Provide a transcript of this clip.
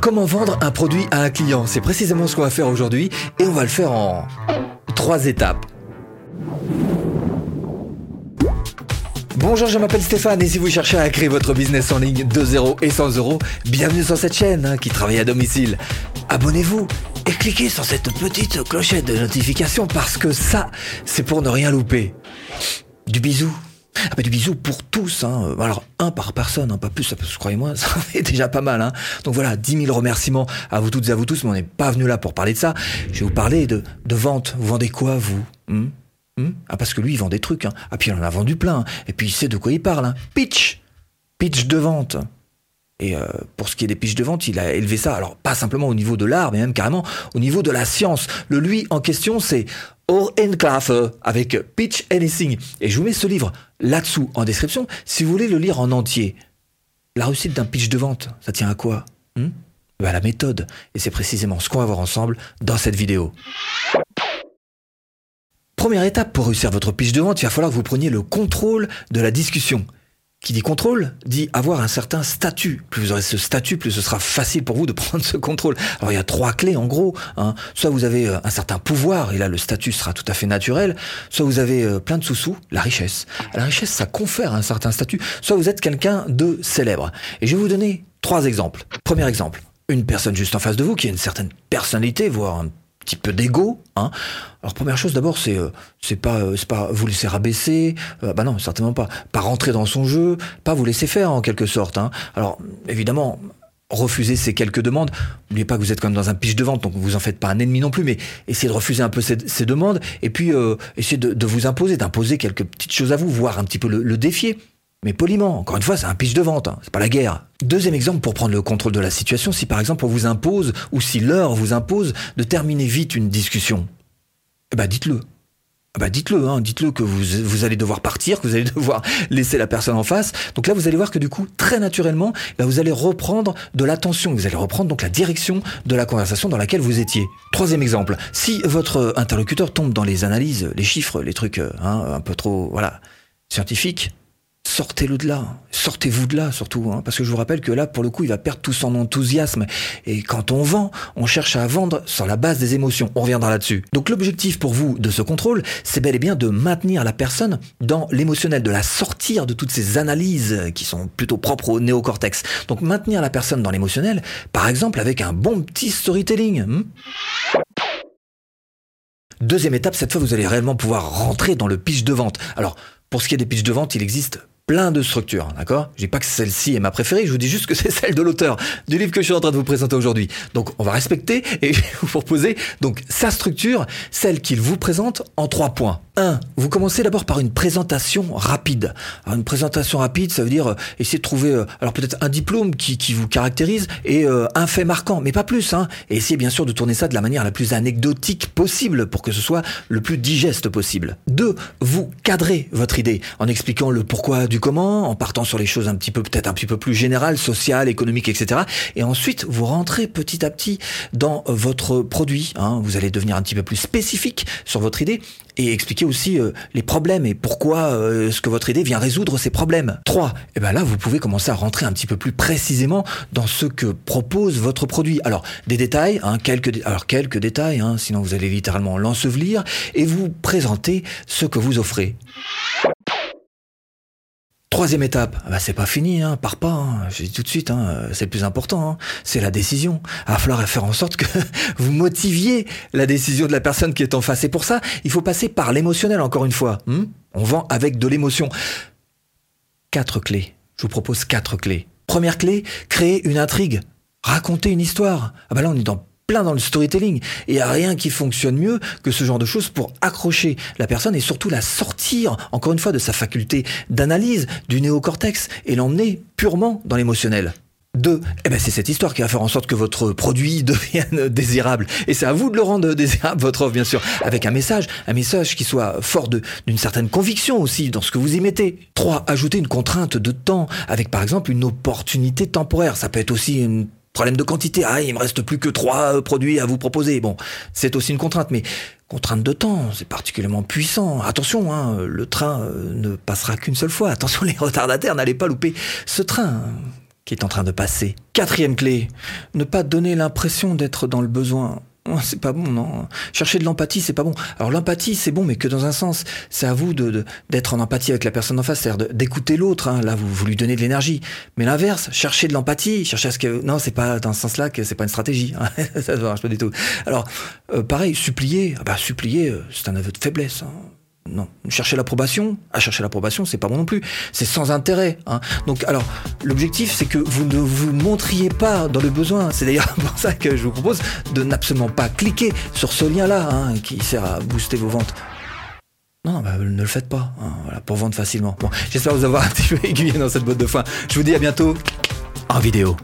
Comment vendre un produit à un client C'est précisément ce qu'on va faire aujourd'hui et on va le faire en trois étapes. Bonjour, je m'appelle Stéphane et si vous cherchez à créer votre business en ligne de 0 et 100 euros, bienvenue sur cette chaîne hein, qui travaille à domicile. Abonnez-vous et cliquez sur cette petite clochette de notification parce que ça, c'est pour ne rien louper. Du bisou. Ah bah du bisou pour tous. Hein. Alors un par personne, hein, pas plus, croyez-moi, ça fait déjà pas mal. Hein. Donc voilà, 10 000 remerciements à vous toutes et à vous tous, mais on n'est pas venu là pour parler de ça. Je vais vous parler de, vente. Vous vendez quoi, vous? Hmm? Hmm? Ah parce que lui, il vend des trucs. Hein. Ah puis il en a vendu plein. Et puis il sait de quoi il parle. Hein. Pitch Pitch de vente et euh, pour ce qui est des pitchs de vente, il a élevé ça, alors pas simplement au niveau de l'art, mais même carrément au niveau de la science. Le lui en question, c'est Orenklafe avec Pitch Anything. Et je vous mets ce livre là-dessous en description si vous voulez le lire en entier. La réussite d'un pitch de vente, ça tient à quoi hmm À la méthode. Et c'est précisément ce qu'on va voir ensemble dans cette vidéo. Première étape pour réussir votre pitch de vente, il va falloir que vous preniez le contrôle de la discussion. Qui dit contrôle dit avoir un certain statut. Plus vous aurez ce statut, plus ce sera facile pour vous de prendre ce contrôle. Alors il y a trois clés en gros. Hein. Soit vous avez euh, un certain pouvoir, et là le statut sera tout à fait naturel. Soit vous avez euh, plein de sous-sous, la richesse. La richesse, ça confère un certain statut. Soit vous êtes quelqu'un de célèbre. Et je vais vous donner trois exemples. Premier exemple, une personne juste en face de vous qui a une certaine personnalité, voire un peu d'ego. Hein. Alors première chose d'abord, c'est euh, c'est pas euh, c'est pas vous laisser rabaisser, euh, bah non certainement pas, pas rentrer dans son jeu, pas vous laisser faire en quelque sorte. Hein. Alors évidemment. Refuser ces quelques demandes. N'oubliez pas que vous êtes quand même dans un pitch de vente, donc vous en faites pas un ennemi non plus, mais essayez de refuser un peu ces, demandes et puis essayez de, vous imposer, d'imposer quelques petites choses à vous, voir un petit peu le défier. Mais poliment, encore une fois, c'est un pitch de vente, hein. c'est pas la guerre. Deuxième exemple pour prendre le contrôle de la situation, si par exemple on vous impose, ou si l'heure vous impose de terminer vite une discussion, eh ben dites-le. Eh ben dites-le, hein, dites-le que vous, allez devoir partir, que vous allez devoir laisser la personne en face. Donc là, vous allez voir que du coup, très naturellement, ben vous allez reprendre de l'attention, vous allez reprendre donc la direction de la conversation dans laquelle vous étiez. Troisième exemple, si votre interlocuteur tombe dans les analyses, les chiffres, les trucs hein, un peu trop, voilà, scientifiques, sortez-le de là, sortez-vous de là surtout, hein, parce que je vous rappelle que là, pour le coup, il va perdre tout son enthousiasme. Et quand on vend, on cherche à vendre sur la base des émotions. On reviendra là-dessus. Donc l'objectif pour vous de ce contrôle, c'est bel et bien de maintenir la personne dans l'émotionnel, de la sortir de toutes ces analyses qui sont plutôt propres au néocortex. Donc maintenir la personne dans l'émotionnel, par exemple avec un bon petit storytelling. Hmm. Deuxième étape, cette fois, vous allez réellement pouvoir rentrer dans le pitch de vente. Alors, pour ce qui est des pitchs de vente, il existe plein de structures, d'accord? Je dis pas que celle-ci est ma préférée, je vous dis juste que c'est celle de l'auteur du livre que je suis en train de vous présenter aujourd'hui. Donc on va respecter et je vais vous proposer donc sa structure, celle qu'il vous présente en trois points. 1. Vous commencez d'abord par une présentation rapide. Une présentation rapide, ça veut dire euh, essayer de trouver euh, alors peut-être un diplôme qui, qui vous caractérise et euh, un fait marquant, mais pas plus. Hein. Et essayez bien sûr de tourner ça de la manière la plus anecdotique possible pour que ce soit le plus digeste possible. 2. Vous cadrez votre idée en expliquant le pourquoi du comment, en partant sur les choses un petit peu peut-être un petit peu plus générales, sociales, économiques, etc. Et ensuite, vous rentrez petit à petit dans votre produit. Hein. Vous allez devenir un petit peu plus spécifique sur votre idée et expliquer aussi euh, les problèmes et pourquoi euh, ce que votre idée vient résoudre ces problèmes. 3. Et eh ben là, vous pouvez commencer à rentrer un petit peu plus précisément dans ce que propose votre produit. Alors, des détails, hein, quelques, alors quelques détails, hein, sinon vous allez littéralement l'ensevelir et vous présenter ce que vous offrez. Troisième étape, ah bah c'est pas fini, hein, pars pas, hein, je dis tout de suite, hein, c'est le plus important, hein, c'est la décision. Il va falloir faire en sorte que vous motiviez la décision de la personne qui est en face. Et pour ça, il faut passer par l'émotionnel, encore une fois. On vend avec de l'émotion. Quatre clés. Je vous propose quatre clés. Première clé, créer une intrigue. Raconter une histoire. Ah bah là, on est dans plein dans le storytelling. Et il n'y a rien qui fonctionne mieux que ce genre de choses pour accrocher la personne et surtout la sortir, encore une fois, de sa faculté d'analyse, du néocortex, et l'emmener purement dans l'émotionnel. Deux, eh ben c'est cette histoire qui va faire en sorte que votre produit devienne désirable. Et c'est à vous de le rendre désirable, votre offre, bien sûr, avec un message, un message qui soit fort d'une certaine conviction aussi dans ce que vous y mettez. Trois, ajouter une contrainte de temps, avec par exemple une opportunité temporaire. Ça peut être aussi une Problème de quantité. Ah, il me reste plus que trois euh, produits à vous proposer. Bon, c'est aussi une contrainte, mais contrainte de temps, c'est particulièrement puissant. Attention, hein, le train euh, ne passera qu'une seule fois. Attention, les retardataires, n'allez pas louper ce train. qui est en train de passer. Quatrième clé, ne pas donner l'impression d'être dans le besoin. Oh, c'est pas bon, non. Chercher de l'empathie, c'est pas bon. Alors l'empathie, c'est bon, mais que dans un sens. C'est à vous de, d'être en empathie avec la personne en face, c'est-à-dire d'écouter l'autre. Hein. Là, vous, vous lui donnez de l'énergie. Mais l'inverse, chercher de l'empathie, chercher à ce que... Non, c'est pas dans ce sens-là que c'est pas une stratégie. Hein. Ça ne marche pas du tout. Alors, euh, pareil, supplier. Ah bah, supplier, euh, c'est un aveu de faiblesse. Hein non. Chercher l'approbation, à chercher l'approbation, c'est pas bon non plus. C'est sans intérêt. Hein. Donc, alors, l'objectif, c'est que vous ne vous montriez pas dans le besoin. C'est d'ailleurs pour ça que je vous propose de n'absolument pas cliquer sur ce lien-là, hein, qui sert à booster vos ventes. Non, ne le faites pas, hein, pour vendre facilement. Bon, j'espère vous avoir un petit peu aiguillé dans cette botte de foin. Je vous dis à bientôt en vidéo.